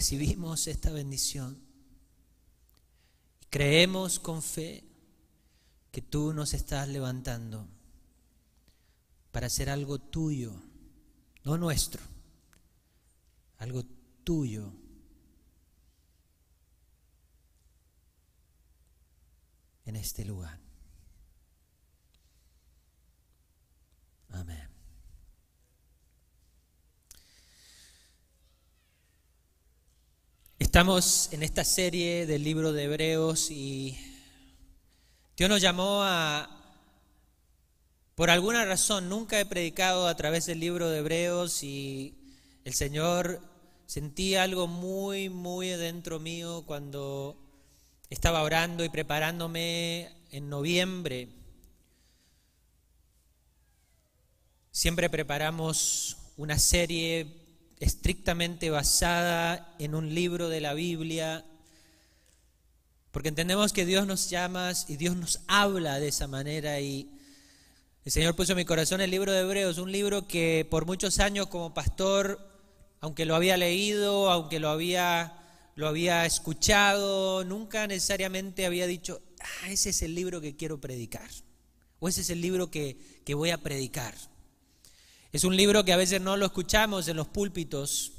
recibimos esta bendición y creemos con fe que tú nos estás levantando para hacer algo tuyo, no nuestro, algo tuyo. en este lugar. Amén. Estamos en esta serie del libro de Hebreos y Dios nos llamó a, por alguna razón, nunca he predicado a través del libro de Hebreos y el Señor sentía algo muy, muy dentro mío cuando estaba orando y preparándome en noviembre. Siempre preparamos una serie estrictamente basada en un libro de la Biblia, porque entendemos que Dios nos llama y Dios nos habla de esa manera y el Señor puso en mi corazón el libro de Hebreos, un libro que por muchos años como pastor, aunque lo había leído, aunque lo había, lo había escuchado, nunca necesariamente había dicho, ah, ese es el libro que quiero predicar, o ese es el libro que, que voy a predicar. Es un libro que a veces no lo escuchamos en los púlpitos,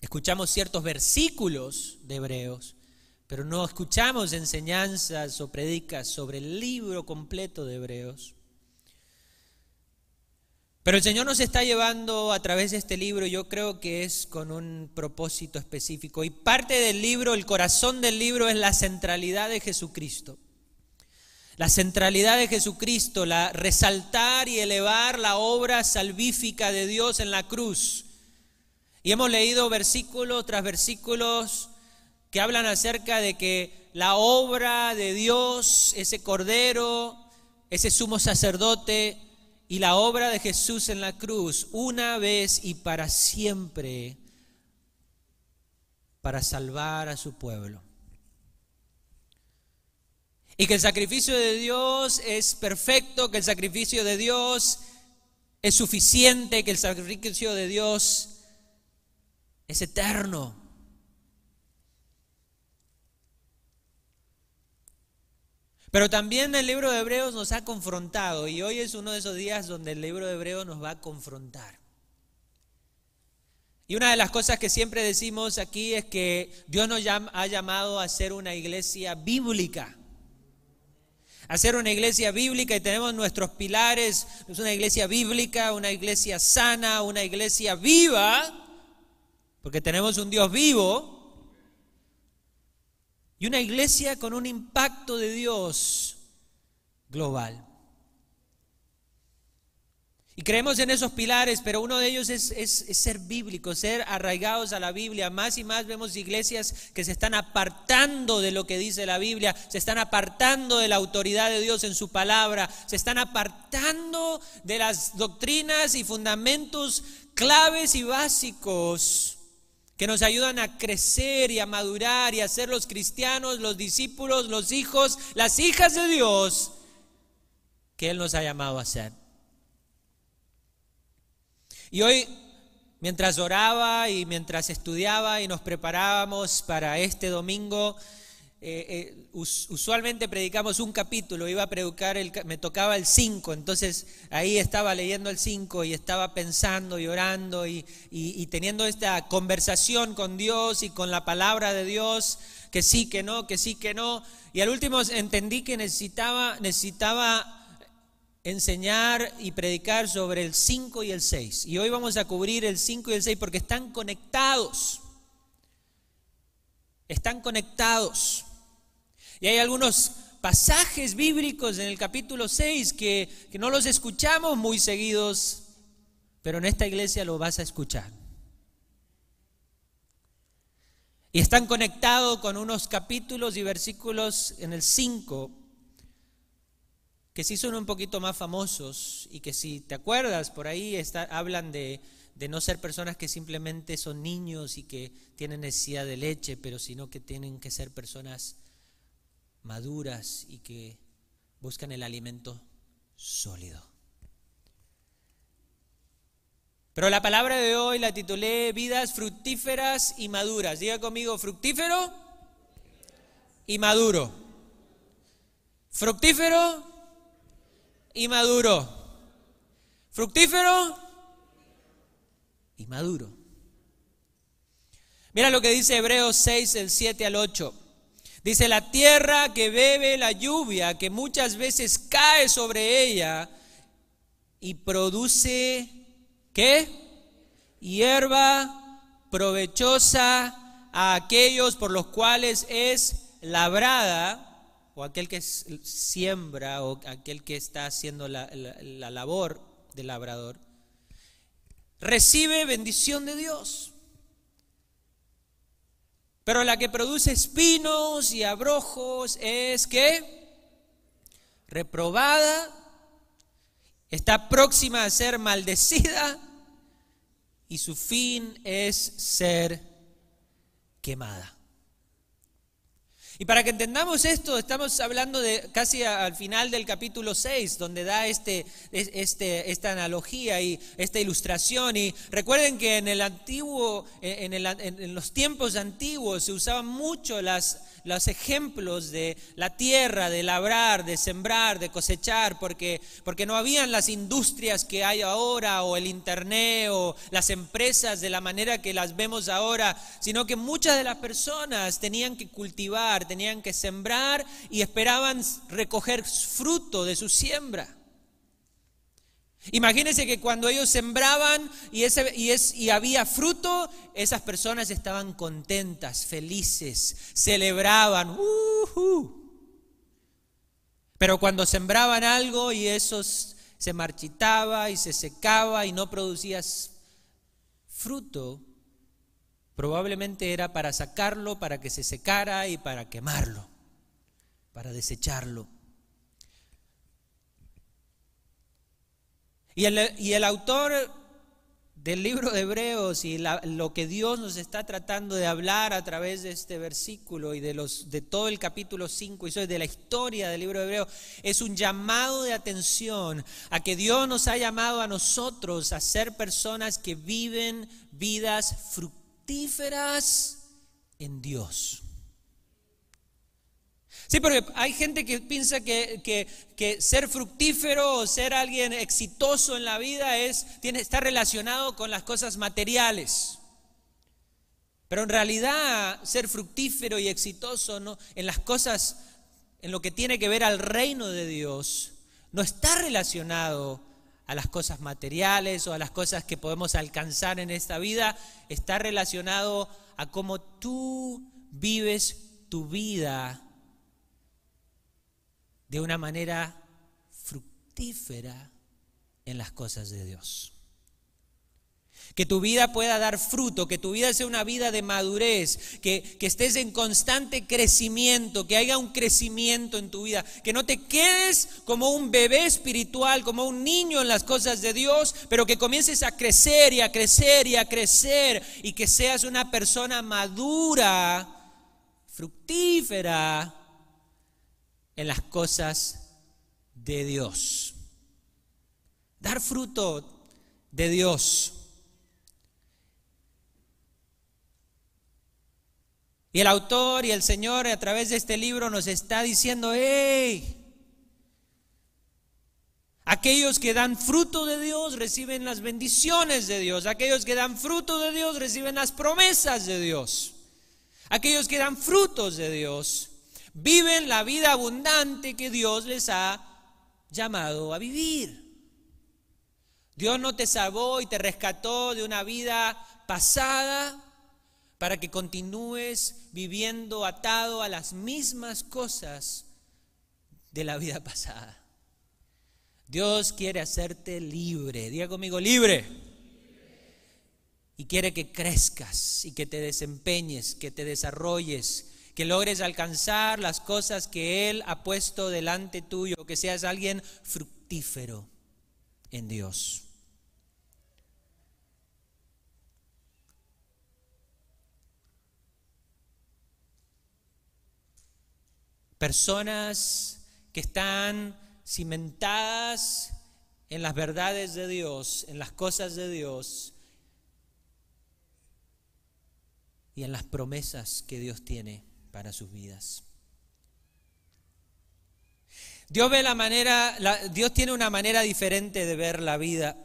escuchamos ciertos versículos de Hebreos, pero no escuchamos enseñanzas o predicas sobre el libro completo de Hebreos. Pero el Señor nos está llevando a través de este libro, yo creo que es con un propósito específico. Y parte del libro, el corazón del libro es la centralidad de Jesucristo la centralidad de Jesucristo, la resaltar y elevar la obra salvífica de Dios en la cruz. Y hemos leído versículo tras versículos que hablan acerca de que la obra de Dios, ese cordero, ese sumo sacerdote y la obra de Jesús en la cruz, una vez y para siempre, para salvar a su pueblo. Y que el sacrificio de Dios es perfecto, que el sacrificio de Dios es suficiente, que el sacrificio de Dios es eterno. Pero también el libro de Hebreos nos ha confrontado y hoy es uno de esos días donde el libro de Hebreos nos va a confrontar. Y una de las cosas que siempre decimos aquí es que Dios nos ha llamado a ser una iglesia bíblica hacer una iglesia bíblica y tenemos nuestros pilares, es una iglesia bíblica, una iglesia sana, una iglesia viva, porque tenemos un Dios vivo, y una iglesia con un impacto de Dios global. Y creemos en esos pilares, pero uno de ellos es, ser bíblico, ser arraigados a la Biblia. Más y más vemos iglesias que se están apartando de lo que dice la Biblia, se están apartando de la autoridad de Dios en su palabra, se están apartando de las doctrinas y fundamentos claves y básicos que nos ayudan a crecer y a madurar y a ser los cristianos, los discípulos, los hijos, las hijas de Dios que Él nos ha llamado a ser. Y hoy, mientras oraba y mientras estudiaba y nos preparábamos para este domingo, eh, eh, usualmente predicamos un capítulo, iba a predicar, el, me tocaba el 5, entonces ahí estaba leyendo el 5 y estaba pensando y orando y, y, teniendo esta conversación con Dios y con la palabra de Dios, que sí, que no, que sí, que no. Y al último entendí que necesitaba, necesitaba enseñar y predicar sobre el 5 y el 6. Y hoy vamos a cubrir el 5 y el 6 porque están conectados. Están conectados. Y hay algunos pasajes bíblicos en el capítulo 6 que, que no los escuchamos muy seguidos, pero en esta iglesia lo vas a escuchar. Y están conectados con unos capítulos y versículos en el 5 que sí son un poquito más famosos y que si te acuerdas, por ahí está, hablan de, no ser personas que simplemente son niños y que tienen necesidad de leche, pero sino que tienen que ser personas maduras y que buscan el alimento sólido. Pero la palabra de hoy la titulé Vidas fructíferas y maduras. Diga conmigo, fructífero y maduro. Fructífero y maduro. Fructífero y maduro. Mira lo que dice Hebreos 6, el 7 al 8. Dice, la tierra que bebe la lluvia, que muchas veces cae sobre ella y produce, ¿qué? Hierba provechosa a aquellos por los cuales es labrada, o aquel que siembra, o aquel que está haciendo la, la labor del labrador, recibe bendición de Dios. Pero la que produce espinos y abrojos es que reprobada, está próxima a ser maldecida y su fin es ser quemada. Y para que entendamos esto, estamos hablando de casi al final del capítulo 6, donde da este, este, esta analogía y esta ilustración. Y recuerden que en el antiguo, en, en los tiempos antiguos se usaban mucho las, los ejemplos de la tierra, de labrar, de sembrar, de cosechar, porque, porque no habían las industrias que hay ahora o el internet o las empresas de la manera que las vemos ahora, sino que muchas de las personas tenían que cultivar, tenían que sembrar y esperaban recoger fruto de su siembra. Imagínense que cuando ellos sembraban y, había fruto, esas personas estaban contentas, felices, celebraban. Pero cuando sembraban algo y eso se marchitaba y se secaba y no producía fruto, probablemente era para sacarlo, para que se secara y para quemarlo, para desecharlo. Y el, autor del libro de Hebreos y lo que Dios nos está tratando de hablar a través de este versículo y de, los, de todo el capítulo 5 y de la historia del libro de Hebreos es un llamado de atención a que Dios nos ha llamado a nosotros a ser personas que viven vidas fructíferas en Dios. Sí, porque hay gente que piensa que, ser fructífero o ser alguien exitoso en la vida es, tiene, está relacionado con las cosas materiales. Pero en realidad ser fructífero y exitoso ¿no? en las cosas, en lo que tiene que ver al reino de Dios, no está relacionado a las cosas materiales o a las cosas que podemos alcanzar en esta vida, está relacionado a cómo tú vives tu vida de una manera fructífera en las cosas de Dios. Que tu vida pueda dar fruto, que tu vida sea una vida de madurez, que, que, estés en constante crecimiento, que haya un crecimiento en tu vida, que no te quedes como un bebé espiritual, como un niño en las cosas de Dios, pero que comiences a crecer y a crecer y a crecer y que seas una persona madura, fructífera en las cosas de Dios. Dar fruto de Dios. Y el autor y el Señor a través de este libro nos está diciendo, hey, aquellos que dan fruto de Dios reciben las bendiciones de Dios, aquellos que dan fruto de Dios reciben las promesas de Dios, aquellos que dan frutos de Dios viven la vida abundante que Dios les ha llamado a vivir. Dios no te salvó y te rescató de una vida pasada para que continúes viviendo atado a las mismas cosas de la vida pasada. Dios quiere hacerte libre. Diga conmigo, libre. Y quiere que crezcas y que te desempeñes, que te desarrolles, que logres alcanzar las cosas que Él ha puesto delante tuyo, que seas alguien fructífero en Dios. Personas que están cimentadas en las verdades de Dios, en las cosas de Dios y en las promesas que Dios tiene para sus vidas. Dios ve la manera, Dios tiene una manera diferente de ver la vida.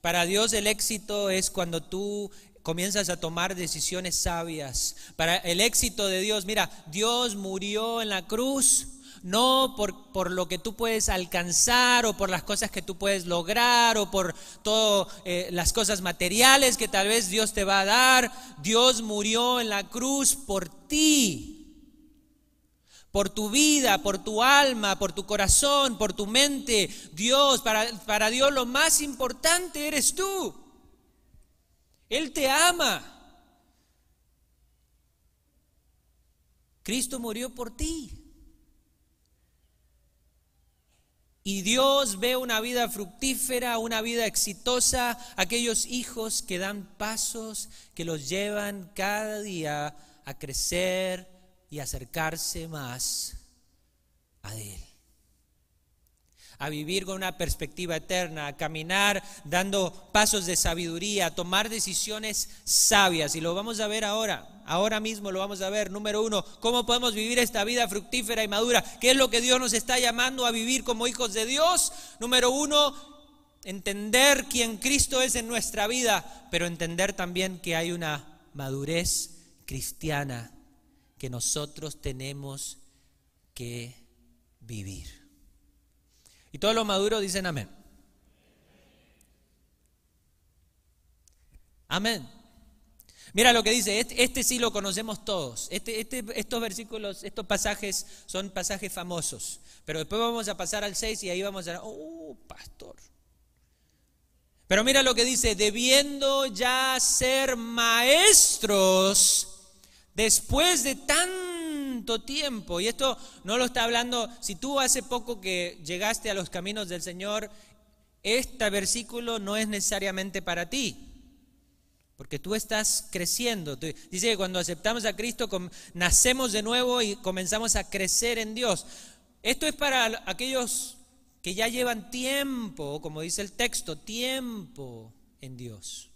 Para Dios el éxito es cuando tú comienzas a tomar decisiones sabias. Para el éxito de Dios, mira, Dios murió en la cruz no por, por, lo que tú puedes alcanzar o por las cosas que tú puedes lograr o por todas eh, las cosas materiales que tal vez Dios te va a dar. Dios murió en la cruz por ti por tu vida, por tu alma, por tu corazón, por tu mente. Dios, para, para, Dios lo más importante eres tú. Él te ama. Cristo murió por ti. Y Dios ve una vida fructífera, una vida exitosa, aquellos hijos que dan pasos que los llevan cada día a crecer y acercarse más a Él a vivir con una perspectiva eterna, a caminar dando pasos de sabiduría, a tomar decisiones sabias. Y lo vamos a ver ahora, ahora mismo lo vamos a ver. Número uno, ¿cómo podemos vivir esta vida fructífera y madura? ¿Qué es lo que Dios nos está llamando a vivir como hijos de Dios? Número uno, entender quién Cristo es en nuestra vida, pero entender también que hay una madurez cristiana que nosotros tenemos que vivir. Y todos los maduros dicen amén. Amén. Mira lo que dice, este, sí lo conocemos todos. Este, este, estos versículos, estos pasajes son pasajes famosos. Pero después vamos a pasar al 6 y ahí vamos a... Oh, pastor. Pero mira lo que dice, debiendo ya ser maestros después de tan tiempo. Y esto no lo está hablando, si tú hace poco que llegaste a los caminos del Señor, este versículo no es necesariamente para ti. Porque tú estás creciendo. Dice que cuando aceptamos a Cristo nacemos de nuevo y comenzamos a crecer en Dios. Esto es para aquellos que ya llevan tiempo, como dice el texto, tiempo en Dios.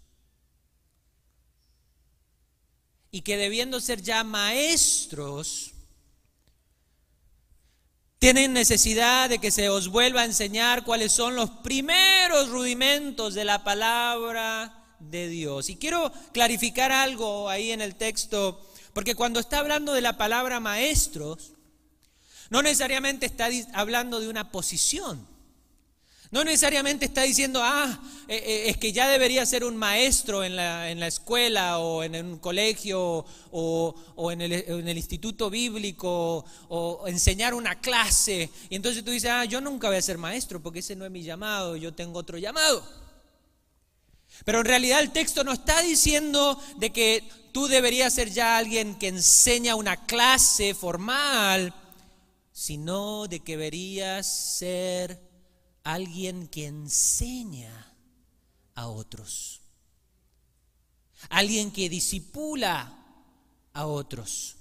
Y que debiendo ser ya maestros, tienen necesidad de que se os vuelva a enseñar cuáles son los primeros rudimentos de la palabra de Dios. Y quiero clarificar algo ahí en el texto, porque cuando está hablando de la palabra maestros, no necesariamente está hablando de una posición. No necesariamente está diciendo, ah, eh, eh, es que ya debería ser un maestro en la, en la escuela o en un colegio o, en, el, en, el, instituto bíblico o enseñar una clase. Y entonces tú dices, ah, yo nunca voy a ser maestro porque ese no es mi llamado, yo tengo otro llamado. Pero en realidad el texto no está diciendo de que tú deberías ser ya alguien que enseña una clase formal, sino de que deberías ser alguien que enseña a otros, alguien que disipula a otros.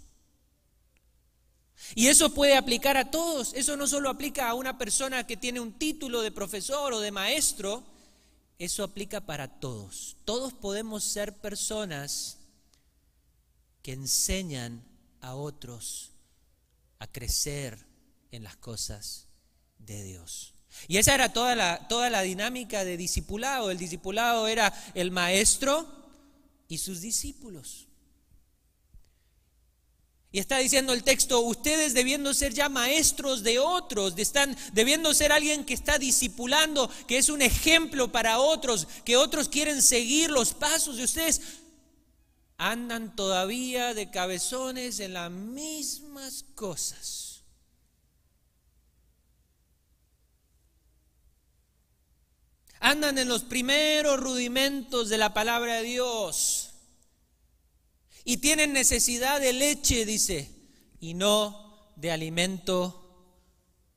Y eso puede aplicar a todos, eso no solo aplica a una persona que tiene un título de profesor o de maestro, eso aplica para todos. Todos podemos ser personas que enseñan a otros a crecer en las cosas de Dios. Y esa era toda la, toda la dinámica de discipulado. El discipulado era el maestro y sus discípulos. Y está diciendo el texto, ustedes debiendo ser ya maestros de otros, están debiendo ser alguien que está discipulando, que es un ejemplo para otros, que otros quieren seguir los pasos de ustedes, andan todavía de cabezones en las mismas cosas. Andan en los primeros rudimentos de la palabra de Dios. Y tienen necesidad de leche, dice, y no de alimento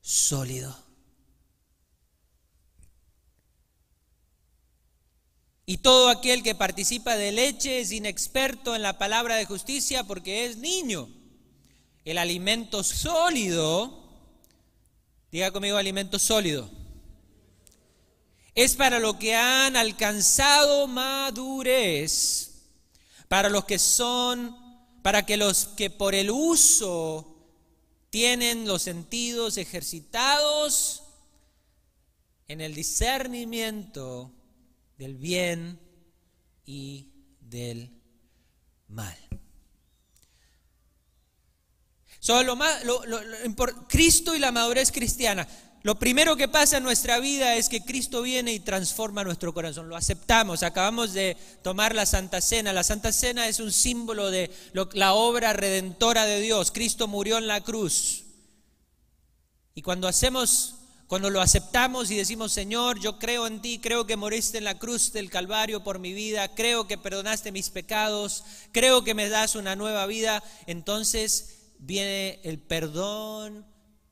sólido. Y todo aquel que participa de leche es inexperto en la palabra de justicia porque es niño. El alimento sólido, diga conmigo alimento sólido Es para los que han alcanzado madurez, para los que son, para que los que por el uso tienen los sentidos ejercitados en el discernimiento del bien y del mal. Solo más, Cristo y la madurez cristiana. Lo primero que pasa en nuestra vida es que Cristo viene y transforma nuestro corazón. Lo aceptamos. Acabamos de tomar la Santa Cena. La Santa Cena es un símbolo de la obra redentora de Dios. Cristo murió en la cruz. Y cuando hacemos, cuando lo aceptamos y decimos, Señor, yo creo en ti, creo que moriste en la cruz del Calvario por mi vida, creo que perdonaste mis pecados, creo que me das una nueva vida, entonces viene el perdón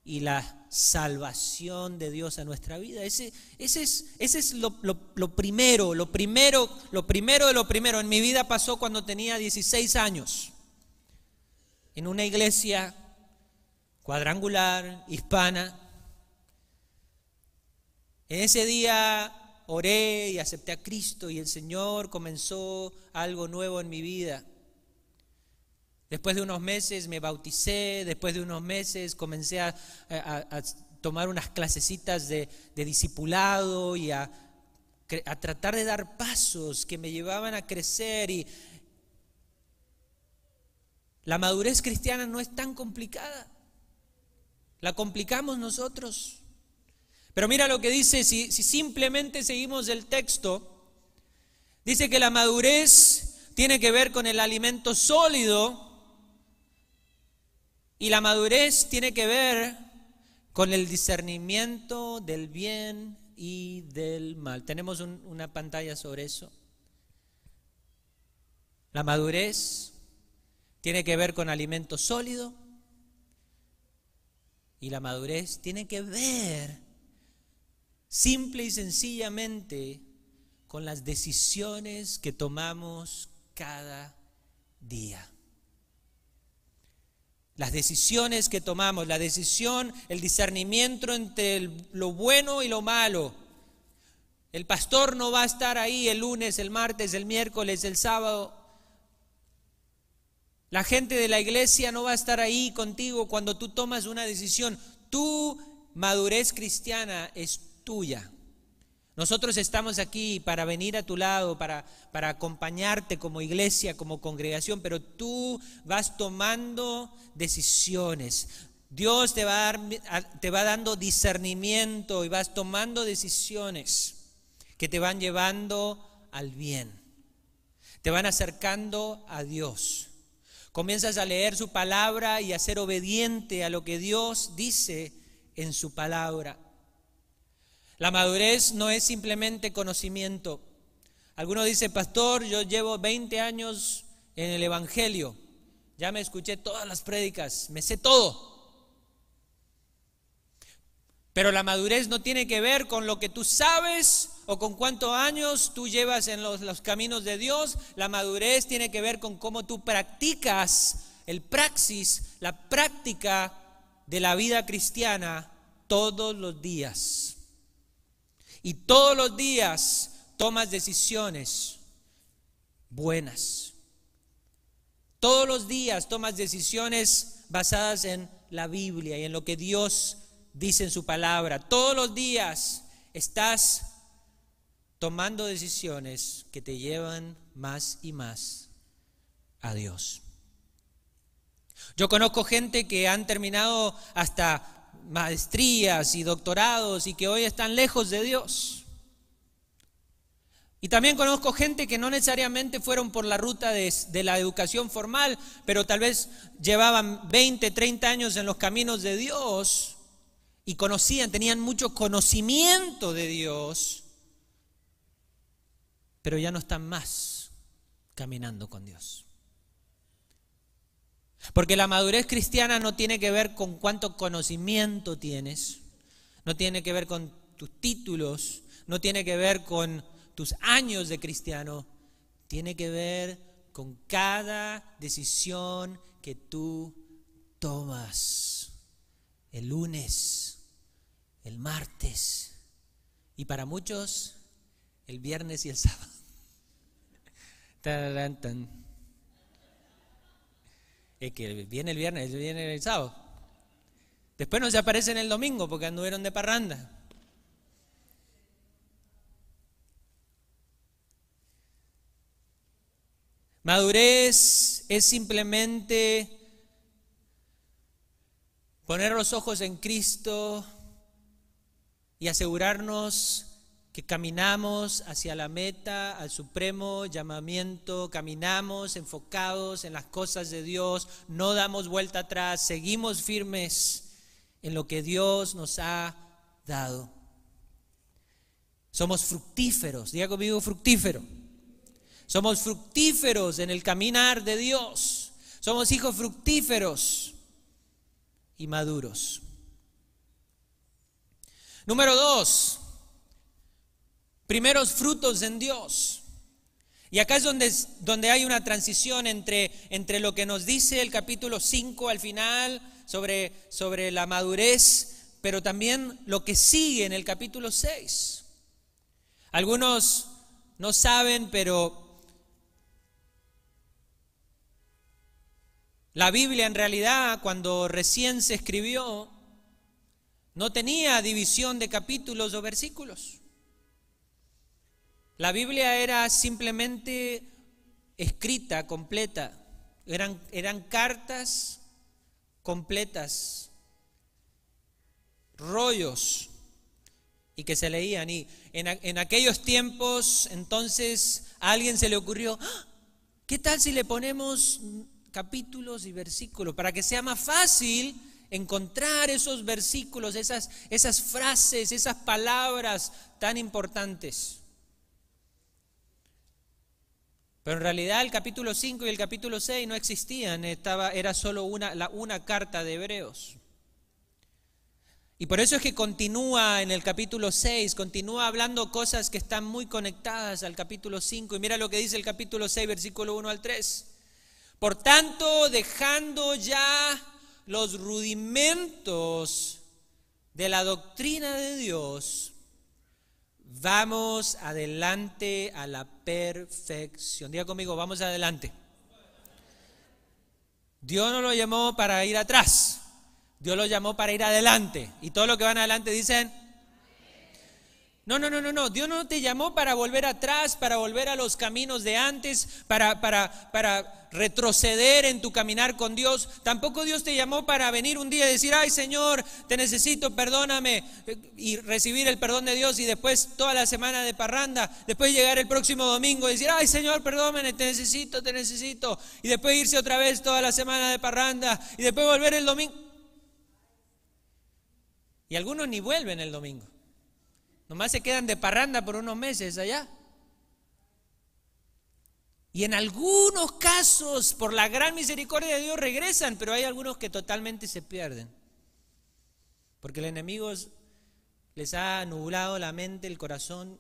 y la salvación de Dios a nuestra vida. Ese, ese es, ese es lo, lo, primero, lo primero, lo primero de lo primero. En mi vida pasó cuando tenía 16 años, en una iglesia cuadrangular, hispana. En ese día oré y acepté a Cristo y el Señor comenzó algo nuevo en mi vida. Después de unos meses me bauticé, después de unos meses comencé a, tomar unas clasecitas de, discipulado y a, tratar de dar pasos que me llevaban a crecer. Y la madurez cristiana no es tan complicada, la complicamos nosotros. Pero mira lo que dice, si simplemente seguimos el texto, dice que la madurez tiene que ver con el alimento sólido y la madurez tiene que ver con el discernimiento del bien y del mal. Tenemos una pantalla sobre eso. La madurez tiene que ver con alimento sólido y la madurez tiene que ver simple y sencillamente con las decisiones que tomamos cada día las decisiones que tomamos, la decisión, el discernimiento entre lo bueno y lo malo. El pastor no va a estar ahí el lunes, el martes, el miércoles, el sábado. La gente de la iglesia no va a estar ahí contigo cuando tú tomas una decisión. Tu madurez cristiana es tuya. Nosotros estamos aquí para venir a tu lado, para, para acompañarte como iglesia, como congregación, pero tú vas tomando decisiones. Dios te va, te va dando discernimiento y vas tomando decisiones que te van llevando al bien. Te van acercando a Dios. Comienzas a leer su palabra y a ser obediente a lo que Dios dice en su palabra. La madurez no es simplemente conocimiento. Algunos dicen, pastor, yo llevo 20 años en el Evangelio, ya me escuché todas las prédicas, me sé todo. Pero la madurez no tiene que ver con lo que tú sabes o con cuántos años tú llevas en los, los, caminos de Dios. La madurez tiene que ver con cómo tú practicas el praxis, la práctica de la vida cristiana todos los días. Y todos los días tomas decisiones buenas. Todos los días tomas decisiones basadas en la Biblia y en lo que Dios dice en su palabra. Todos los días estás tomando decisiones que te llevan más y más a Dios. Yo conozco gente que han terminado hasta maestrías y doctorados y que hoy están lejos de Dios. Y también conozco gente que no necesariamente fueron por la ruta de, la educación formal, pero tal vez llevaban 20, 30 años en los caminos de Dios y conocían, tenían mucho conocimiento de Dios, pero ya no están más caminando con Dios. Porque la madurez cristiana no tiene que ver con cuánto conocimiento tienes, no tiene que ver con tus títulos, no tiene que ver con tus años de cristiano, tiene que ver con cada decisión que tú tomas el lunes, el martes Y para muchos, el viernes y el sábado. Es que viene el viernes, viene el sábado. Después no se aparecen el domingo porque anduvieron de parranda. Madurez es simplemente poner los ojos en Cristo y asegurarnos que caminamos hacia la meta, al supremo llamamiento, caminamos enfocados en las cosas de Dios, no damos vuelta atrás, seguimos firmes en lo que Dios nos ha dado. Somos fructíferos, diga conmigo fructífero. Somos fructíferos en el caminar de Dios. Somos hijos fructíferos y maduros. Número dos, primeros frutos en Dios. Y acá es donde, donde hay una transición entre, entre lo que nos dice el capítulo 5 al final sobre, sobre la madurez, pero también lo que sigue en el capítulo 6. Algunos no saben, pero la Biblia en realidad cuando recién se escribió no tenía división de capítulos o versículos. La Biblia era simplemente escrita, completa. Eran, eran cartas completas, rollos, y que se leían. Y en, aquellos tiempos, entonces, a alguien se le ocurrió, ¡Ah! ¿qué tal si le ponemos capítulos y versículos para que sea más fácil encontrar esos versículos, esas, esas frases, esas palabras tan importantes? Pero en realidad el capítulo 5 y el capítulo 6 no existían, estaba, era solo una, una carta de Hebreos. Y por eso es que continúa en el capítulo 6, continúa hablando cosas que están muy conectadas al capítulo 5. Y mira lo que dice el capítulo 6, versículo 1 al 3. Por tanto, dejando ya los rudimentos de la doctrina de Dios, Vamos adelante a la perfección. Diga conmigo, vamos adelante. Dios no lo llamó para ir atrás. Dios lo llamó para ir adelante. Y todo lo que van adelante dicen, no, no, no, no, no. Dios no te llamó para volver atrás, para volver a los caminos de antes, para, para, para retroceder en tu caminar con Dios. Tampoco Dios te llamó para venir un día y decir, ay Señor, te necesito, perdóname, y recibir el perdón de Dios y después toda la semana de parranda, después llegar el próximo domingo y decir, ay Señor, perdóname, te necesito, te necesito, y después irse otra vez toda la semana de parranda y después volver el domingo. Y algunos ni vuelven el domingo. Nomás se quedan de parranda por unos meses allá. Y en algunos casos, por la gran misericordia de Dios, regresan, pero hay algunos que totalmente se pierden. Porque el enemigo les ha nublado la mente, el corazón.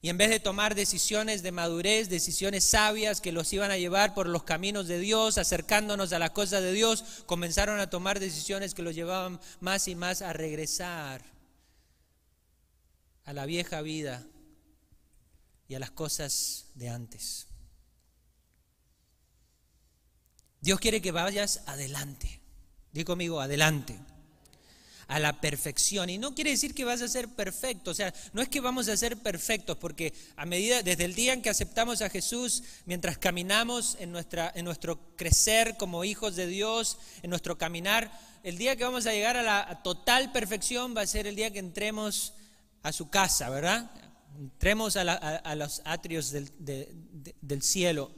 Y en vez de tomar decisiones de madurez, decisiones sabias que los iban a llevar por los caminos de Dios, acercándonos a las cosas de Dios, comenzaron a tomar decisiones que los llevaban más y más a regresar a la vieja vida y a las cosas de antes. Dios quiere que vayas adelante. Dí conmigo, adelante. A la perfección. Y no quiere decir que vas a ser perfecto. O sea, no es que vamos a ser perfectos, porque a medida, desde el día en que aceptamos a Jesús, mientras caminamos en, nuestra, en nuestro crecer como hijos de Dios, en nuestro caminar, el día que vamos a llegar a la total perfección va a ser el día que entremos a su casa, ¿verdad? Entremos a, los atrios del, cielo.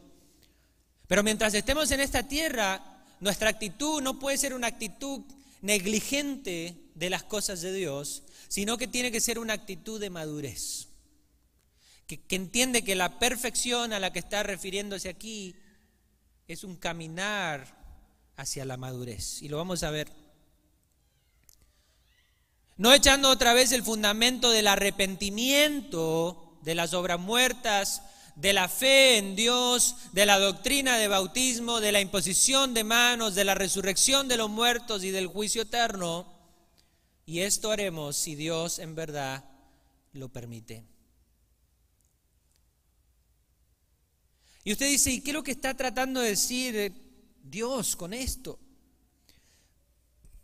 Pero mientras estemos en esta tierra, nuestra actitud no puede ser una actitud negligente de las cosas de Dios, sino que tiene que ser una actitud de madurez. Que, que, entiende que la perfección a la que está refiriéndose aquí es un caminar hacia la madurez. Y lo vamos a ver no echando otra vez el fundamento del arrepentimiento de las obras muertas, de la fe en Dios, de la doctrina de bautismo, de la imposición de manos, de la resurrección de los muertos y del juicio eterno. Y esto haremos si Dios en verdad lo permite. Y usted dice, ¿y qué es lo que está tratando de decir Dios con esto?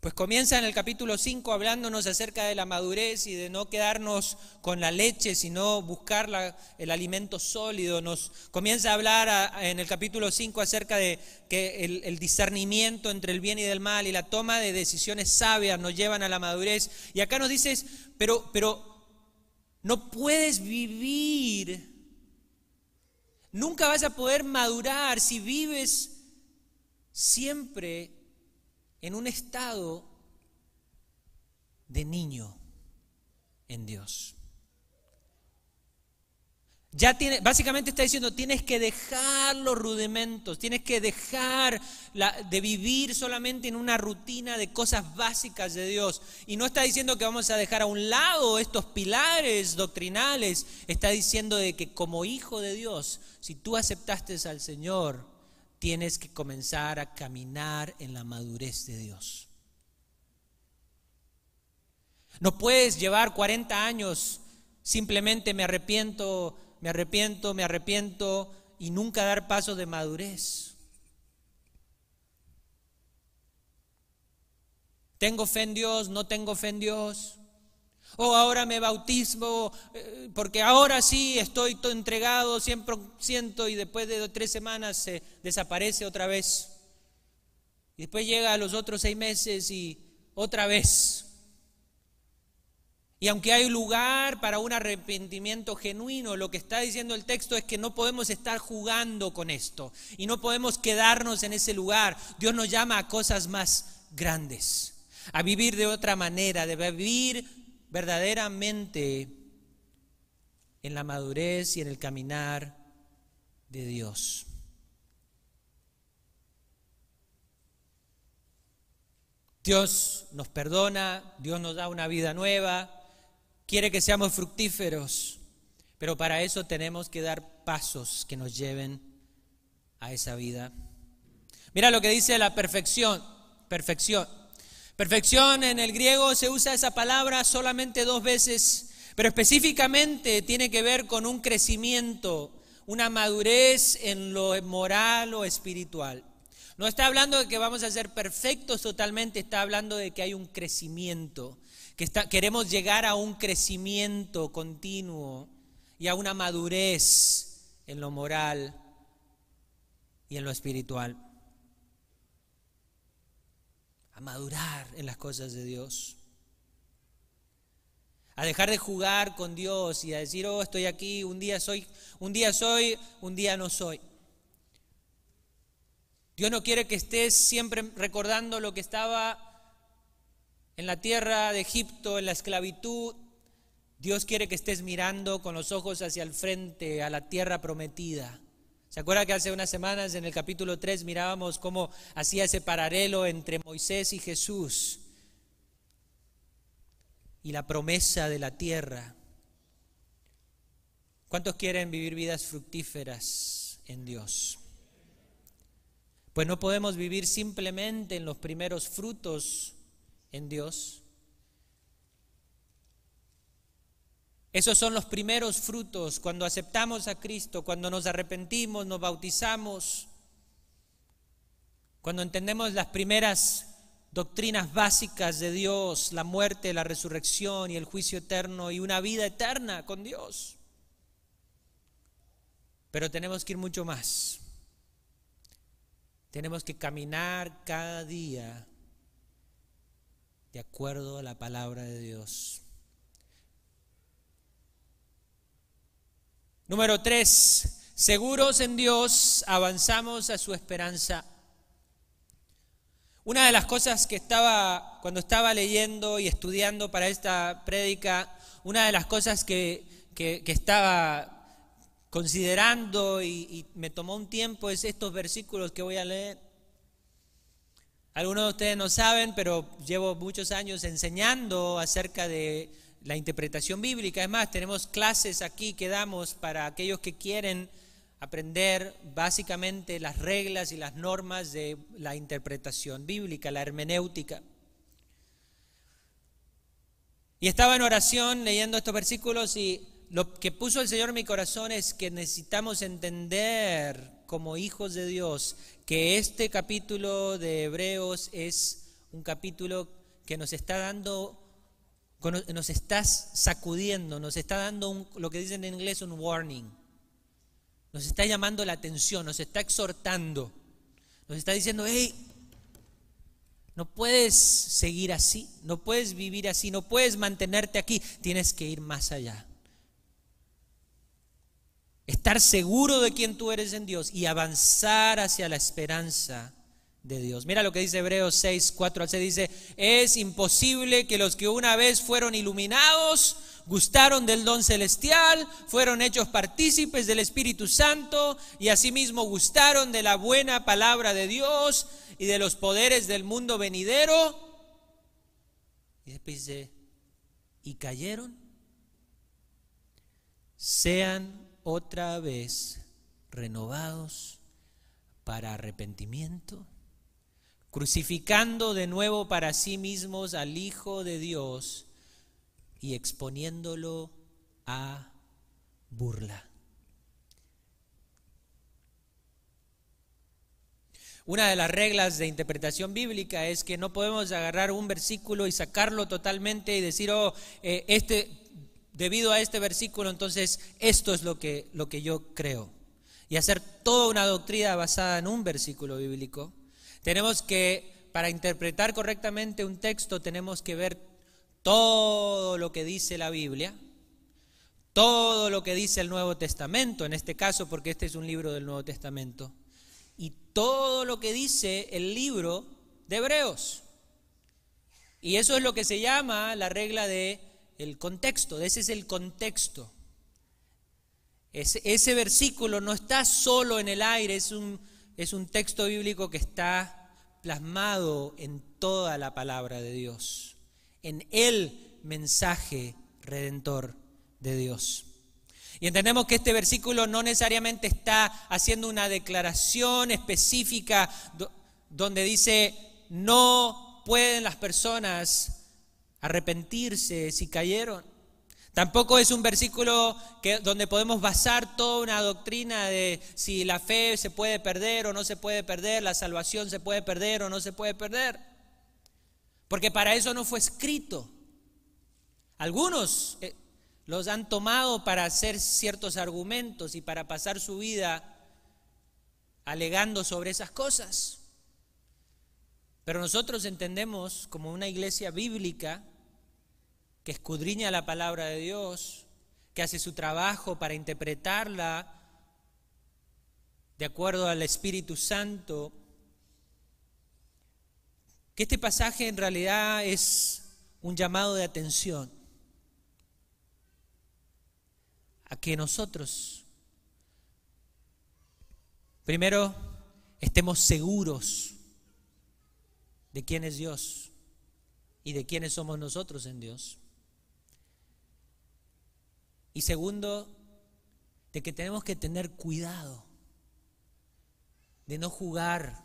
Pues comienza en el capítulo 5 hablándonos acerca de la madurez y de no quedarnos con la leche, sino buscar el alimento sólido. Nos comienza a hablar en el capítulo 5 acerca de que el, el, discernimiento entre el bien y el mal y la toma de decisiones sabias nos llevan a la madurez. Y acá nos dices, pero, pero no puedes vivir, nunca vas a poder madurar si vives siempre en un estado de niño en Dios. Ya tiene, básicamente está diciendo, tienes que dejar los rudimentos, tienes que dejar de vivir solamente en una rutina de cosas básicas de Dios. Y no está diciendo que vamos a dejar a un lado estos pilares doctrinales, está diciendo de que como hijo de Dios, si tú aceptaste al Señor, tienes que comenzar a caminar en la madurez de Dios. No puedes llevar 40 años simplemente me arrepiento, me arrepiento, me arrepiento y nunca dar pasos de madurez. Tengo fe en Dios, no tengo fe en Dios. O ahora me bautismo, eh, porque ahora sí estoy entregado, siempre siento y después de tres semanas se desaparece otra vez. Y después llega a los otros seis meses y otra vez. Y aunque hay lugar para un arrepentimiento genuino, lo que está diciendo el texto es que no podemos estar jugando con esto y no podemos quedarnos en ese lugar. Dios nos llama a cosas más grandes, a vivir de otra manera, de vivir verdaderamente en la madurez y en el caminar de Dios. Dios nos perdona, Dios nos da una vida nueva, quiere que seamos fructíferos, pero para eso tenemos que dar pasos que nos lleven a esa vida. Mira lo que dice la perfección, perfección. Perfección en el griego se usa esa palabra solamente dos veces, pero específicamente tiene que ver con un crecimiento, una madurez en lo moral o espiritual. No está hablando de que vamos a ser perfectos totalmente, está hablando de que hay un crecimiento, que queremos llegar a un crecimiento continuo y a una madurez en lo moral y en lo espiritual a madurar en las cosas de Dios. A dejar de jugar con Dios y a decir, oh, estoy aquí, un día soy, un día soy, un día no soy. Dios no quiere que estés siempre recordando lo que estaba en la tierra de Egipto, en la esclavitud. Dios quiere que estés mirando con los ojos hacia el frente, a la tierra prometida. ¿Se acuerda que hace unas semanas en el capítulo 3 mirábamos cómo hacía ese paralelo entre Moisés y Jesús y la promesa de la tierra? ¿Cuántos quieren vivir vidas fructíferas en Dios? Pues no podemos vivir simplemente en los primeros frutos en Dios, Esos son los primeros frutos cuando aceptamos a Cristo, cuando nos arrepentimos, nos bautizamos, cuando entendemos las primeras doctrinas básicas de Dios, la muerte, la resurrección y el juicio eterno y una vida eterna con Dios. Pero tenemos que ir mucho más. Tenemos que caminar cada día de acuerdo a la palabra de Dios. Número tres, seguros en Dios, avanzamos a su esperanza. Una de las cosas que estaba, cuando estaba leyendo y estudiando para esta prédica, una de las cosas que, estaba considerando y, y me tomó un tiempo es estos versículos que voy a leer. Algunos de ustedes no saben, pero llevo muchos años enseñando acerca de la interpretación bíblica. Es más, tenemos clases aquí que damos para aquellos que quieren aprender básicamente las reglas y las normas de la interpretación bíblica, la hermenéutica. Y estaba en oración leyendo estos versículos y lo que puso el Señor en mi corazón es que necesitamos entender como hijos de Dios que este capítulo de Hebreos es un capítulo que nos está dando, nos está sacudiendo, nos está dando lo que dicen en inglés un warning. Nos está llamando la atención, nos está exhortando, nos está diciendo, hey, no puedes seguir así, no puedes vivir así, no puedes mantenerte aquí, tienes que ir más allá. Estar seguro de quién tú eres en Dios y avanzar hacia la esperanza de Dios. Mira lo que dice Hebreos 6, 4 al 6, dice, es imposible que los que una vez fueron iluminados, gustaron del don celestial, fueron hechos partícipes del Espíritu Santo y asimismo gustaron de la buena palabra de Dios y de los poderes del mundo venidero. Y después dice, y cayeron, sean otra vez renovados para arrepentimiento, crucificando de nuevo para sí mismos al Hijo de Dios y exponiéndolo a burla. Una de las reglas de interpretación bíblica es que no podemos agarrar un versículo y sacarlo totalmente y decir, oh, eh, este debido a este versículo, entonces esto es lo que, lo que yo creo. Y hacer toda una doctrina basada en un versículo bíblico. Tenemos que, para interpretar correctamente un texto, tenemos que ver todo lo que dice la Biblia, todo lo que dice el Nuevo Testamento, en este caso porque este es un libro del Nuevo Testamento, y todo lo que dice el libro de Hebreos. Y eso es lo que se llama la regla de el contexto, ese es el contexto. Ese, versículo no está solo en el aire, es un, es un texto bíblico que está plasmado en toda la palabra de Dios, en el mensaje redentor de Dios. Y entendemos que este versículo no necesariamente está haciendo una declaración específica donde dice, no pueden las personas arrepentirse si cayeron. Tampoco es un versículo que, donde podemos basar toda una doctrina de si la fe se puede perder o no se puede perder, la salvación se puede perder o no se puede perder. Porque para eso no fue escrito. Algunos eh, los han tomado para hacer ciertos argumentos y para pasar su vida alegando sobre esas cosas. Pero nosotros entendemos como una iglesia bíblica que escudriña la palabra de Dios, que hace su trabajo para interpretarla de acuerdo al Espíritu Santo, que este pasaje en realidad es un llamado de atención a que nosotros, primero, estemos seguros de quién es Dios y de quiénes somos nosotros en Dios. Y segundo, de que tenemos que tener cuidado de no jugar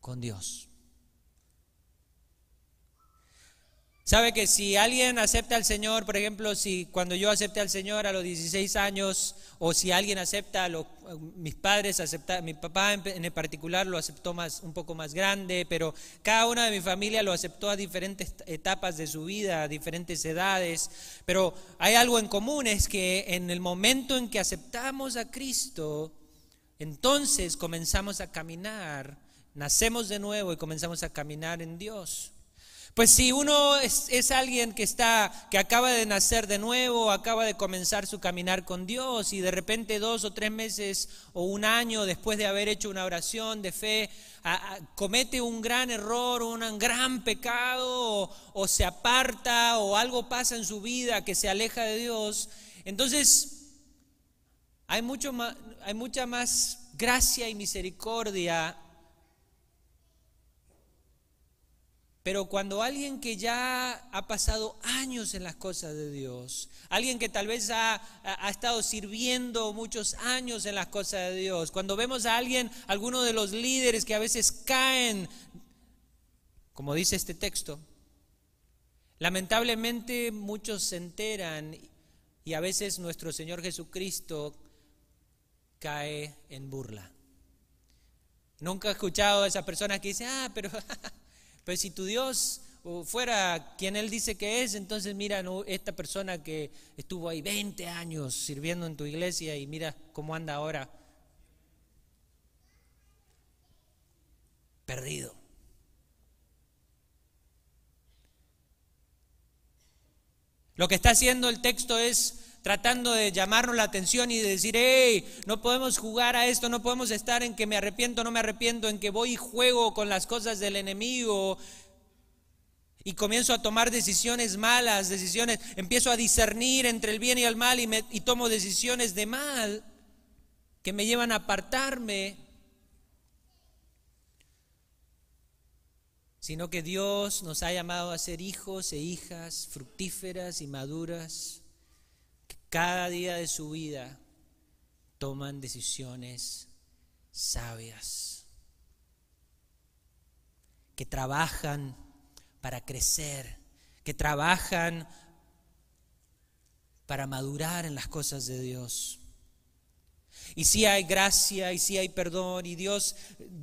con Dios. Sabe que si alguien acepta al Señor, por ejemplo, si cuando yo acepté al Señor a los 16 años, o si alguien acepta, a los, mis padres aceptan, mi papá en particular lo aceptó más, un poco más grande, pero cada una de mi familia lo aceptó a diferentes etapas de su vida, a diferentes edades. Pero hay algo en común, es que en el momento en que aceptamos a Cristo, entonces comenzamos a caminar, nacemos de nuevo y comenzamos a caminar en Dios. Pues si uno es, alguien que está, que acaba de nacer de nuevo, acaba de comenzar su caminar con Dios y de repente dos o tres meses o un año después de haber hecho una oración de fe, comete un gran error, un gran pecado, o, se aparta, o algo pasa en su vida que se aleja de Dios, entonces hay, mucho hay mucha más gracia y misericordia Pero cuando alguien que ya ha pasado años en las cosas de Dios, alguien que tal vez ha, estado sirviendo muchos años en las cosas de Dios, cuando vemos a alguien, alguno de los líderes que a veces caen, como dice este texto, Lamentablemente muchos se enteran y a veces nuestro Señor Jesucristo cae en burla. Nunca he escuchado a esa persona que dice, ah, pero, pero si tu Dios fuera quien Él dice que es, entonces mira, esta persona que estuvo ahí 20 años sirviendo en tu iglesia y mira cómo anda ahora. Perdido. Lo que está haciendo el texto es tratando de llamarnos la atención y de decir, hey, no podemos jugar a esto, no podemos estar en que me arrepiento, no me arrepiento, en que voy y juego con las cosas del enemigo y comienzo a tomar decisiones malas, decisiones, empiezo a discernir entre el bien y el mal y, y tomo decisiones de mal que me llevan a apartarme sino que Dios nos ha llamado a ser hijos e hijas fructíferas y maduras, cada día de su vida toman decisiones sabias, que trabajan para crecer, que trabajan para madurar en las cosas de Dios. Y si hay gracia y si hay perdón y Dios,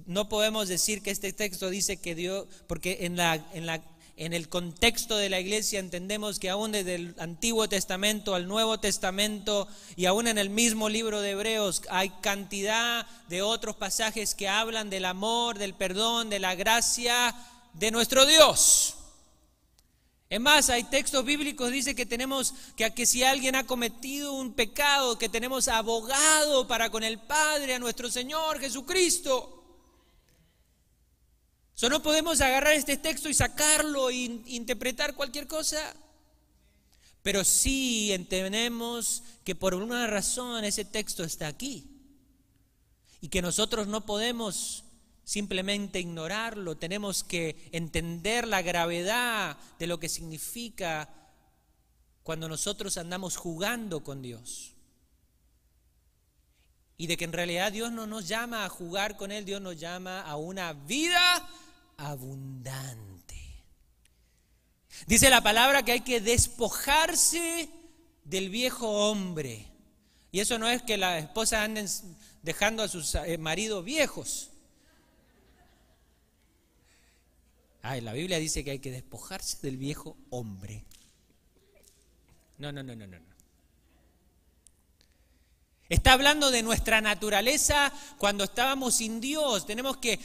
no podemos decir que este texto dice que Dios, porque en, la, en, la, en el contexto de la iglesia entendemos que aún desde el Antiguo Testamento al Nuevo Testamento y aún en el mismo libro de Hebreos hay cantidad de otros pasajes que hablan del amor, del perdón, de la gracia de nuestro Dios. Es más, hay textos bíblicos dice que tenemos que, que si alguien ha cometido un pecado, que tenemos abogado para con el Padre, a nuestro Señor Jesucristo. So, no podemos agarrar este texto y sacarlo e interpretar cualquier cosa. Pero sí entendemos que por una razón ese texto está aquí. Y que nosotros no podemos simplemente ignorarlo, tenemos que entender la gravedad de lo que significa cuando nosotros andamos jugando con Dios. Y de que en realidad Dios no nos llama a jugar con Él, Dios nos llama a una vida abundante. Dice la palabra que hay que despojarse del viejo hombre. Y eso no es que las esposas anden dejando a sus eh, maridos viejos. Ah, la Biblia dice que hay que despojarse del viejo hombre. No, no, no, no, no. Está hablando de nuestra naturaleza cuando estábamos sin Dios. Tenemos que,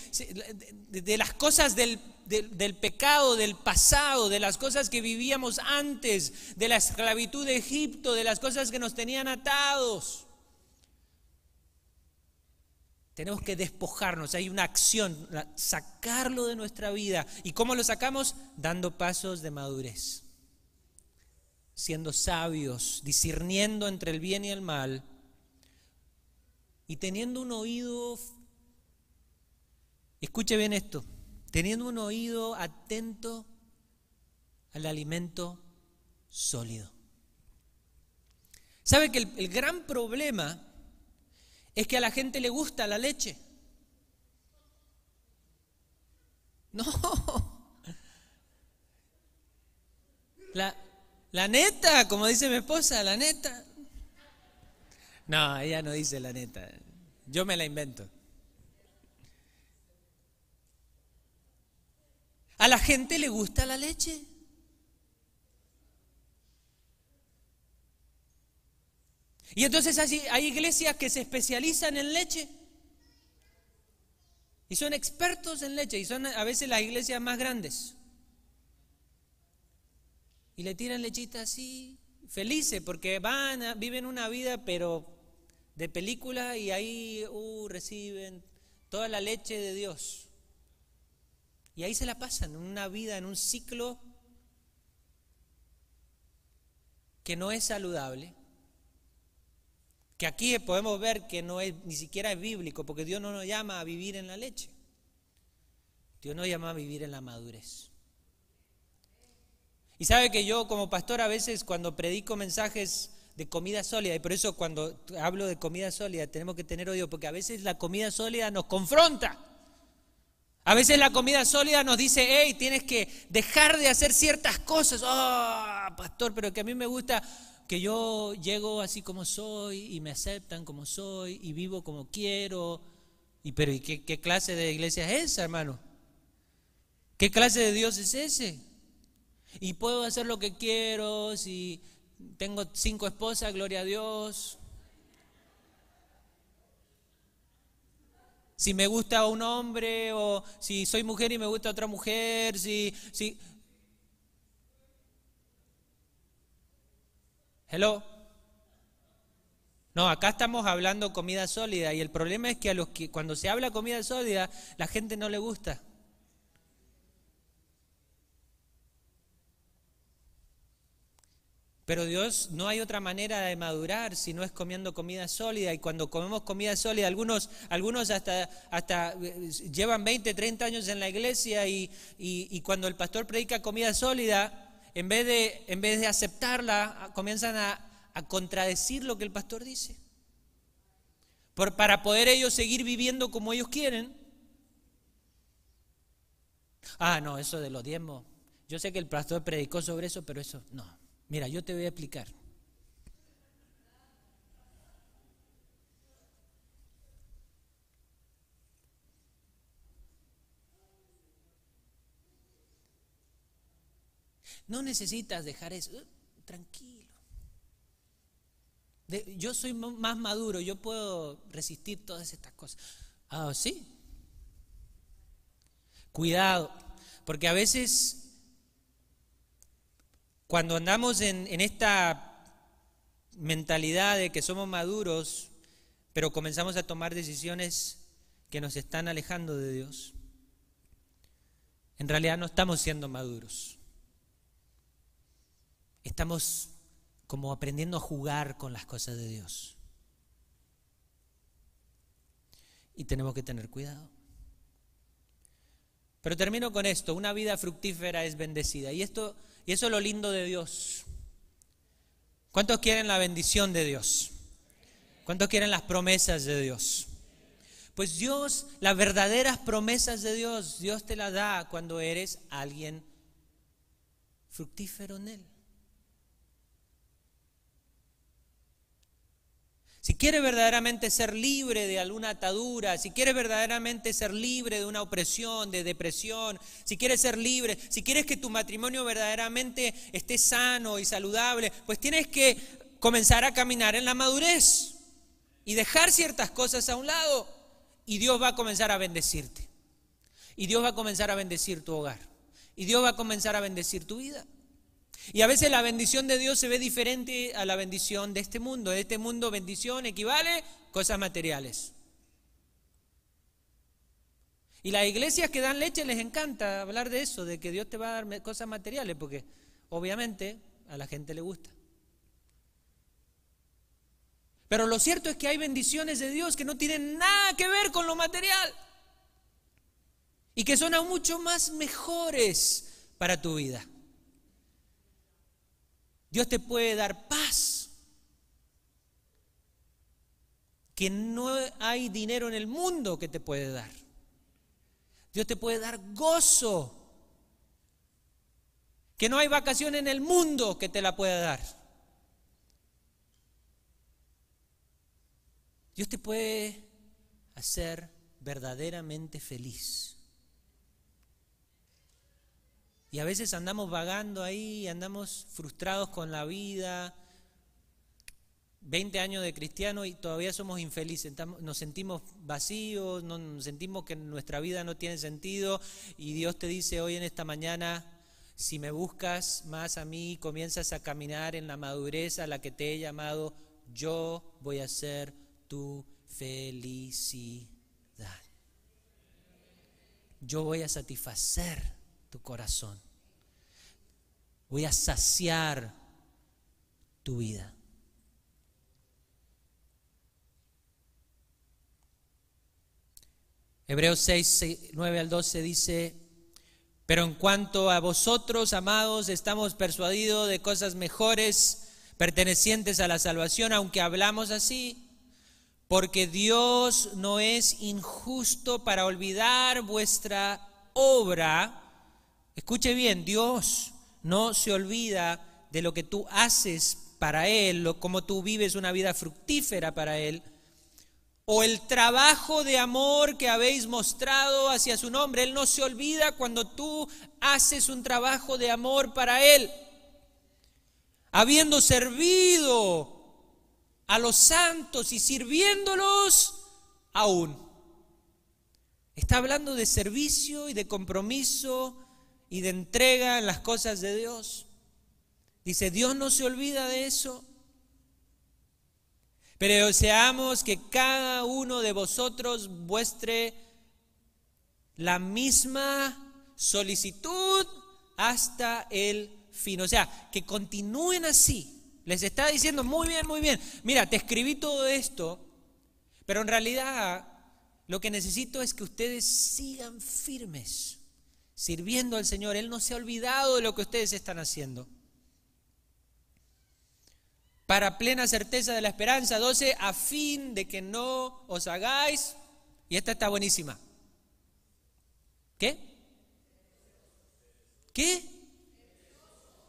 de, las cosas del, del, pecado, del pasado, de las cosas que vivíamos antes, de la esclavitud de Egipto, de las cosas que nos tenían atados. Tenemos que despojarnos, hay una acción, sacarlo de nuestra vida. ¿Y cómo lo sacamos? Dando pasos de madurez, siendo sabios, discerniendo entre el bien y el mal y teniendo un oído, escuche bien esto, teniendo un oído atento al alimento sólido. ¿Sabe que el, gran problema es que a la gente le gusta la leche. No. La, la neta, como dice mi esposa, la neta. No, ella no dice la neta. Yo me la invento. ¿A la gente le gusta la leche? Y entonces hay iglesias que se especializan en leche. Y son expertos en leche. Y son a veces las iglesias más grandes. Y le tiran lechita así, felices, porque van, viven una vida, pero de película, y ahí uh, reciben toda la leche de Dios. Y ahí se la pasan, en una vida, en un ciclo que no es saludable que aquí podemos ver que no es ni siquiera es bíblico, porque Dios no nos llama a vivir en la leche. Dios nos llama a vivir en la madurez. Y sabe que yo como pastor a veces cuando predico mensajes de comida sólida, y por eso cuando hablo de comida sólida tenemos que tener odio, porque a veces la comida sólida nos confronta. A veces la comida sólida nos dice, hey, tienes que dejar de hacer ciertas cosas. Oh, pastor, pero que a mí me gusta que yo llego así como soy y me aceptan como soy y vivo como quiero. Y pero ¿y qué, qué clase de iglesia es esa, hermano? ¿Qué clase de Dios es ese? Y puedo hacer lo que quiero, si tengo cinco esposas, gloria a Dios. Si me gusta un hombre o si soy mujer y me gusta otra mujer, si, si... Hello. No, acá estamos hablando comida sólida y el problema es que a los que cuando se habla comida sólida la gente no le gusta. Pero Dios no hay otra manera de madurar si no es comiendo comida sólida. Y cuando comemos comida sólida, algunos, algunos hasta, hasta eh, llevan 20, 30 años en la iglesia y, cuando el pastor predica comida sólida, en vez de, en vez de aceptarla, comienzan a, contradecir lo que el pastor dice. Por, para poder ellos seguir viviendo como ellos quieren. Ah, no, eso de los diezmos. Yo sé que el pastor predicó sobre eso, pero eso no. Mira, yo te voy a explicar. No necesitas dejar eso. Uh, tranquilo. yo soy más maduro, yo puedo resistir todas estas cosas. Ah, sí. Cuidado, porque a veces cuando andamos en, esta mentalidad de que somos maduros, pero comenzamos a tomar decisiones que nos están alejando de Dios, en realidad no estamos siendo maduros. Estamos como aprendiendo a jugar con las cosas de Dios. Y tenemos que tener cuidado. Pero termino con esto, una vida fructífera es bendecida. Y esto y eso es lo lindo de Dios. ¿Cuántos quieren la bendición de Dios? ¿Cuántos quieren las promesas de Dios? Pues Dios, las verdaderas promesas de Dios, Dios te las da cuando eres alguien fructífero en Él. Si quieres verdaderamente ser libre de alguna atadura, si quieres verdaderamente ser libre de una opresión, de depresión, si quieres ser libre, si quieres que tu matrimonio verdaderamente esté sano y saludable, pues tienes que comenzar a caminar en la madurez y dejar ciertas cosas a un lado y Dios va a comenzar a bendecirte. Y Dios va a comenzar a bendecir tu hogar. Y Dios va a comenzar a bendecir tu vida. Y a veces la bendición de Dios se ve diferente a la bendición de este mundo. De este mundo bendición equivale cosas materiales. Y las iglesias que dan leche les encanta hablar de eso, de que Dios te va a dar cosas materiales, porque obviamente a la gente le gusta. Pero lo cierto es que hay bendiciones de Dios que no tienen nada que ver con lo material y que son aún mucho más mejores para tu vida. Dios te puede dar paz. Que no hay dinero en el mundo que te puede dar. Dios te puede dar gozo. Que no hay vacación en el mundo que te la pueda dar. Dios te puede hacer verdaderamente feliz. Y a veces andamos vagando ahí, andamos frustrados con la vida. 20 años de cristiano y todavía somos infelices, nos sentimos vacíos, nos sentimos que nuestra vida no tiene sentido y Dios te dice hoy en esta mañana, si me buscas más a mí, comienzas a caminar en la madurez a la que te he llamado, yo voy a ser tu felicidad. Yo voy a satisfacer tu corazón. Voy a saciar tu vida. Hebreos 6, 9 al 12 dice, pero en cuanto a vosotros, amados, estamos persuadidos de cosas mejores pertenecientes a la salvación, aunque hablamos así, porque Dios no es injusto para olvidar vuestra obra. Escuche bien, Dios no se olvida de lo que tú haces para Él, o cómo tú vives una vida fructífera para Él, o el trabajo de amor que habéis mostrado hacia su nombre. Él no se olvida cuando tú haces un trabajo de amor para Él, habiendo servido a los santos y sirviéndolos aún. Está hablando de servicio y de compromiso y de entrega en las cosas de Dios. Dice, Dios no se olvida de eso. Pero deseamos que cada uno de vosotros muestre la misma solicitud hasta el fin. O sea, que continúen así. Les está diciendo, muy bien, muy bien. Mira, te escribí todo esto, pero en realidad lo que necesito es que ustedes sigan firmes, sirviendo al Señor. Él no se ha olvidado de lo que ustedes están haciendo. Para plena certeza de la esperanza, 12, a fin de que no os hagáis, y esta está buenísima. ¿Qué? ¿Qué?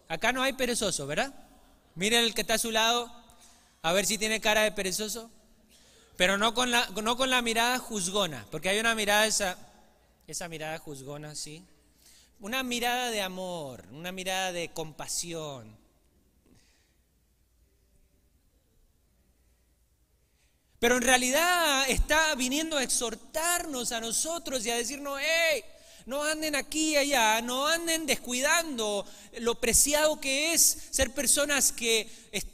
Acá no hay perezoso, ¿verdad? Miren el que está a su lado, a ver si tiene cara de perezoso. Pero no con la, no con la mirada juzgona, porque hay una mirada, esa, esa mirada juzgona, ¿sí? Una mirada de amor, una mirada de compasión. Pero en realidad está viniendo a exhortarnos a nosotros y a decirnos, hey, no anden aquí y allá, no anden descuidando lo preciado que es ser personas que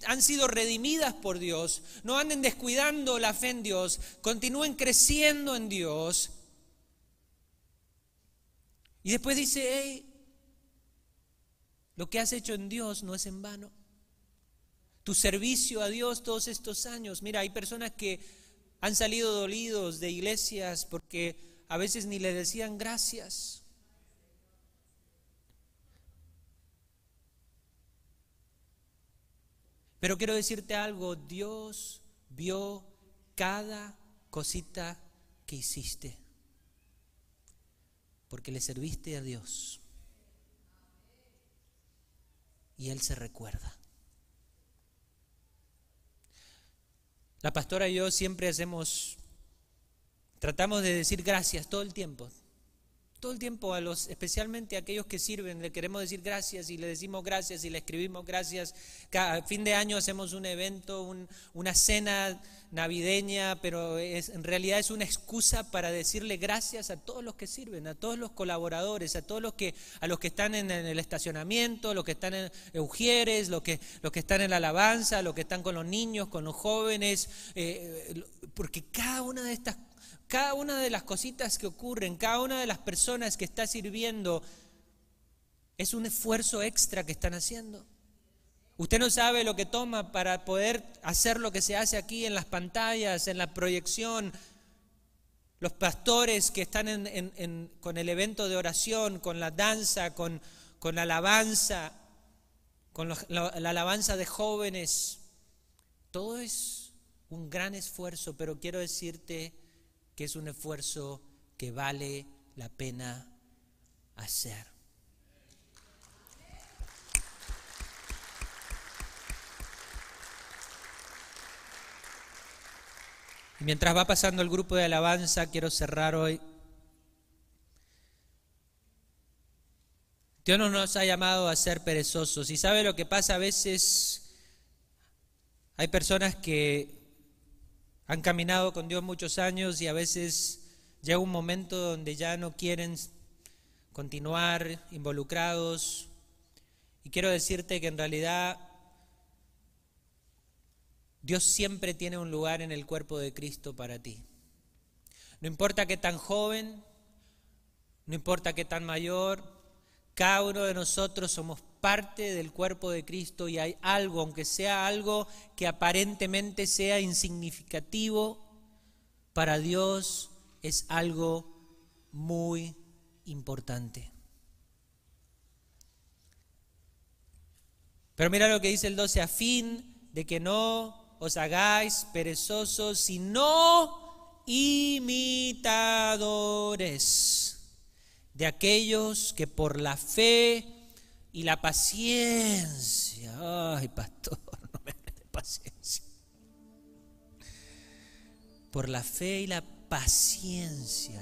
han sido redimidas por Dios. No anden descuidando la fe en Dios, continúen creciendo en Dios. Y después dice, hey, lo que has hecho en Dios no es en vano. Tu servicio a Dios todos estos años. Mira, hay personas que han salido dolidos de iglesias porque a veces ni le decían gracias. Pero quiero decirte algo, Dios vio cada cosita que hiciste, porque le serviste a Dios. Y Él se recuerda. La pastora y yo siempre hacemos Tratamos de decir gracias todo el tiempo. Todo el tiempo a los, especialmente a aquellos que sirven, le queremos decir gracias y le decimos gracias y le escribimos gracias. Cada fin de año hacemos un evento, una cena navideña, pero es, en realidad es una excusa para decirle gracias a todos los que sirven, a todos los colaboradores, a todos los que, a los que están en, el estacionamiento, los que están en Eugieres, los que, los que están en la alabanza, los que están con los niños, con los jóvenes, eh, porque cada una de estas cada una de las cositas que ocurren, cada una de las personas que está sirviendo, es un esfuerzo extra que están haciendo. Usted no sabe lo que toma para poder hacer lo que se hace aquí en las pantallas, en la proyección. Los pastores que están con el evento de oración, con la danza, con, la alabanza, con la alabanza de jóvenes. Todo es un gran esfuerzo, pero quiero decirte que es un esfuerzo que vale la pena hacer. Mientras va pasando el grupo de alabanza, quiero cerrar hoy. Dios no nos ha llamado a ser perezosos. Y sabe lo que pasa a veces, hay personas que han caminado con Dios muchos años y a veces llega un momento donde ya no quieren continuar involucrados. Y quiero decirte que en realidad Dios siempre tiene un lugar en el cuerpo de Cristo para ti. No importa qué tan joven, no importa qué tan mayor, cada uno de nosotros somos parte del cuerpo de Cristo y hay algo, aunque sea algo que aparentemente sea insignificativo, para Dios es algo muy importante. Pero mira lo que dice el 12, a fin de que no os hagáis perezosos, sino imitadores de aquellos que por la fe y la paciencia, ay pastor, no me de paciencia, por la fe y la paciencia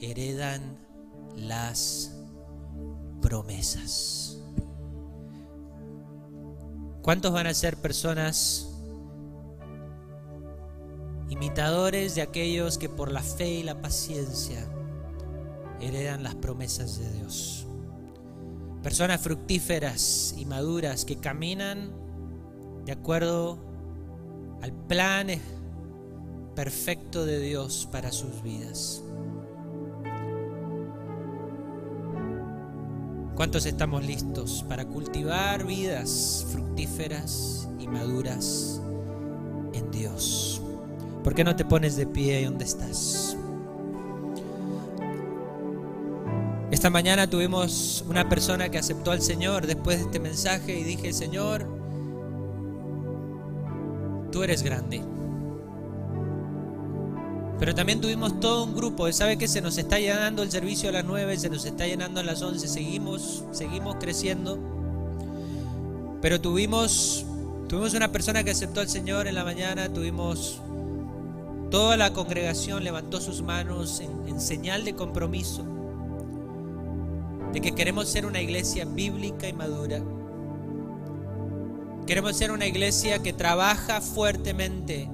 heredan las promesas. ¿Cuántos van a ser personas imitadores de aquellos que por la fe y la paciencia heredan las promesas de Dios? Personas fructíferas y maduras que caminan de acuerdo al plan perfecto de Dios para sus vidas. ¿Cuántos estamos listos para cultivar vidas fructíferas y maduras en Dios? ¿Por qué no te pones de pie donde estás? Esta mañana tuvimos una persona que aceptó al Señor después de este mensaje y dije, Señor, tú eres grande. Pero también tuvimos todo un grupo, ¿sabe que se nos está llenando el servicio a las 9, se nos está llenando a las 11, seguimos, seguimos creciendo. Pero tuvimos, tuvimos una persona que aceptó al Señor en la mañana, tuvimos toda la congregación levantó sus manos en, en señal de compromiso, de que queremos ser una iglesia bíblica y madura. Queremos ser una iglesia que trabaja fuertemente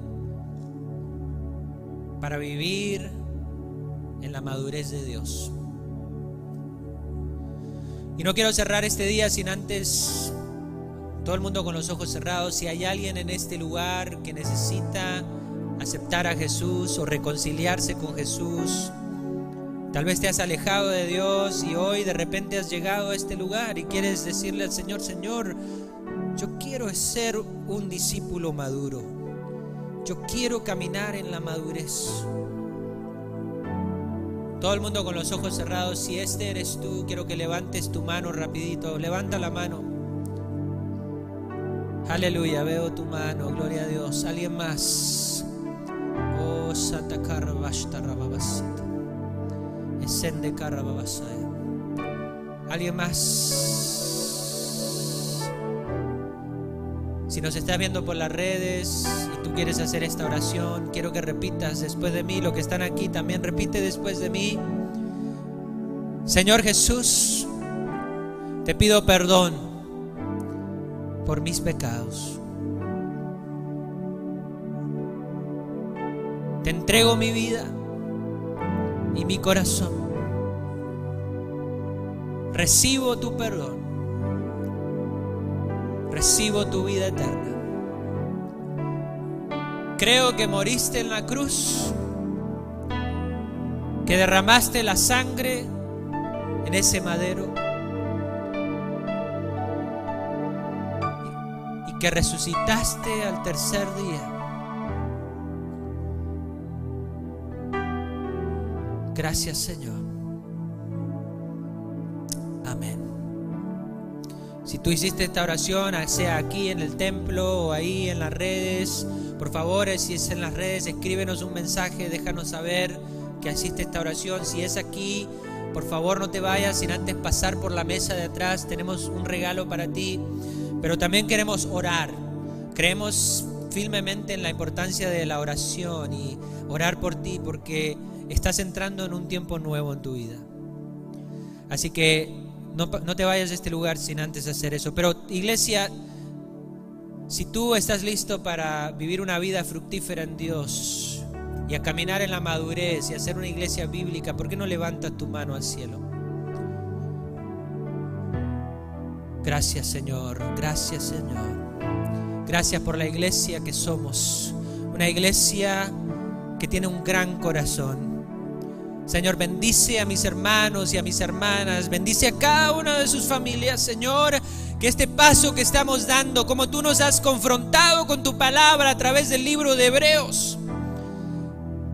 para vivir en la madurez de Dios. Y no quiero cerrar este día sin antes, todo el mundo con los ojos cerrados, si hay alguien en este lugar que necesita aceptar a Jesús o reconciliarse con Jesús, tal vez te has alejado de Dios y hoy de repente has llegado a este lugar y quieres decirle al Señor, Señor, yo quiero ser un discípulo maduro. Yo quiero caminar en la madurez. Todo el mundo con los ojos cerrados, si este eres tú, quiero que levantes tu mano rapidito. Levanta la mano. Aleluya, veo tu mano, gloria a Dios. ¿Alguien más? Oh, Esende Carababasaya. ¿Alguien más? Si nos estás viendo por las redes y tú quieres hacer esta oración, quiero que repitas después de mí. Lo que están aquí también repite después de mí. Señor Jesús, te pido perdón por mis pecados. Te entrego mi vida y mi corazón. Recibo tu perdón recibo tu vida eterna. Creo que moriste en la cruz, que derramaste la sangre en ese madero y que resucitaste al tercer día. Gracias Señor. Si tú hiciste esta oración, sea aquí en el templo o ahí en las redes, por favor, si es en las redes, escríbenos un mensaje, déjanos saber que hiciste esta oración. Si es aquí, por favor no te vayas sin antes pasar por la mesa de atrás. Tenemos un regalo para ti, pero también queremos orar. Creemos firmemente en la importancia de la oración y orar por ti porque estás entrando en un tiempo nuevo en tu vida. Así que no, te vayas de este lugar sin antes hacer eso. Pero iglesia, si tú estás listo para vivir una vida fructífera en Dios y a caminar en la madurez y a ser una iglesia bíblica, ¿por qué no levantas tu mano al cielo? Gracias Señor, gracias Señor. Gracias por la iglesia que somos. Una iglesia que tiene un gran corazón Señor, bendice a mis hermanos y a mis hermanas, bendice a cada una de sus familias, Señor, que este paso que estamos dando, como tú nos has confrontado con tu palabra a través del libro de Hebreos,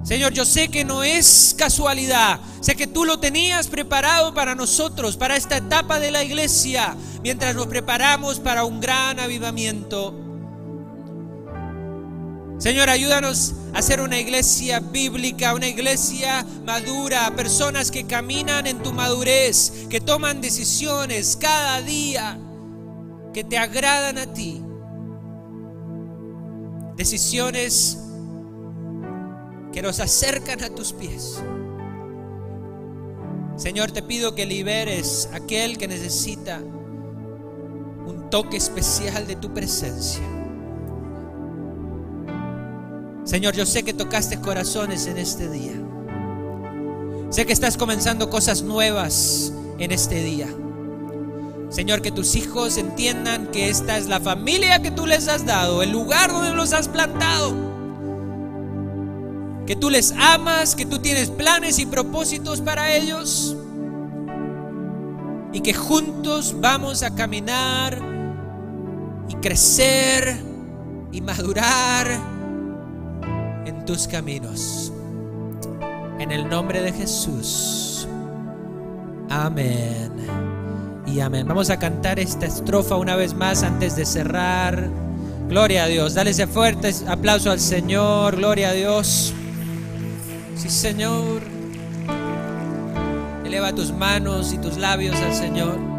Señor, yo sé que no es casualidad, sé que tú lo tenías preparado para nosotros, para esta etapa de la iglesia, mientras nos preparamos para un gran avivamiento. Señor, ayúdanos a ser una iglesia bíblica, una iglesia madura, personas que caminan en tu madurez, que toman decisiones cada día que te agradan a ti. Decisiones que nos acercan a tus pies. Señor, te pido que liberes a aquel que necesita un toque especial de tu presencia. Señor, yo sé que tocaste corazones en este día. Sé que estás comenzando cosas nuevas en este día. Señor, que tus hijos entiendan que esta es la familia que tú les has dado, el lugar donde los has plantado. Que tú les amas, que tú tienes planes y propósitos para ellos. Y que juntos vamos a caminar y crecer y madurar en tus caminos. En el nombre de Jesús. Amén. Y amén. Vamos a cantar esta estrofa una vez más antes de cerrar. Gloria a Dios. Dale ese fuerte aplauso al Señor. Gloria a Dios. Sí, Señor. Eleva tus manos y tus labios al Señor.